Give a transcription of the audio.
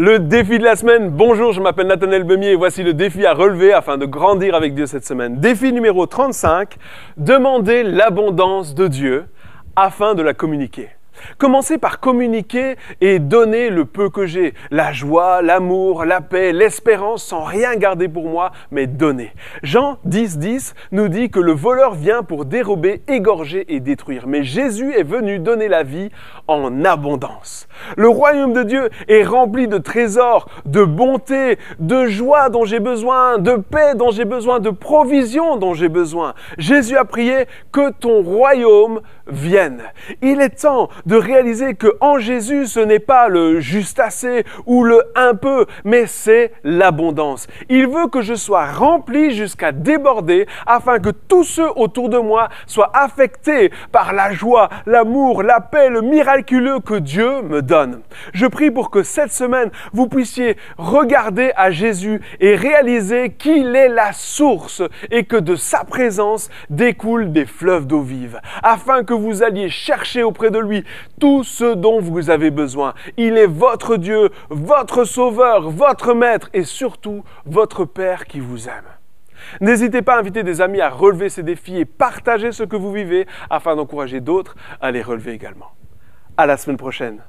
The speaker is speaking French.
Le défi de la semaine. Bonjour, je m'appelle Nathaniel Bemier et voici le défi à relever afin de grandir avec Dieu cette semaine. Défi numéro 35. Demander l'abondance de Dieu afin de la communiquer. Commencez par communiquer et donner le peu que j'ai, la joie, l'amour, la paix, l'espérance, sans rien garder pour moi, mais donner. Jean 10, 10 nous dit que le voleur vient pour dérober, égorger et détruire, mais Jésus est venu donner la vie en abondance. Le royaume de Dieu est rempli de trésors, de bonté, de joie dont j'ai besoin, de paix dont j'ai besoin, de provision dont j'ai besoin. Jésus a prié que ton royaume vienne. Il est temps de réaliser que en Jésus, ce n'est pas le juste assez ou le un peu, mais c'est l'abondance. Il veut que je sois rempli jusqu'à déborder afin que tous ceux autour de moi soient affectés par la joie, l'amour, la paix, le miraculeux que Dieu me donne. Je prie pour que cette semaine, vous puissiez regarder à Jésus et réaliser qu'il est la source et que de sa présence découlent des fleuves d'eau vive, afin que vous alliez chercher auprès de lui tout ce dont vous avez besoin. Il est votre Dieu, votre Sauveur, votre Maître et surtout votre Père qui vous aime. N'hésitez pas à inviter des amis à relever ces défis et partager ce que vous vivez afin d'encourager d'autres à les relever également. À la semaine prochaine.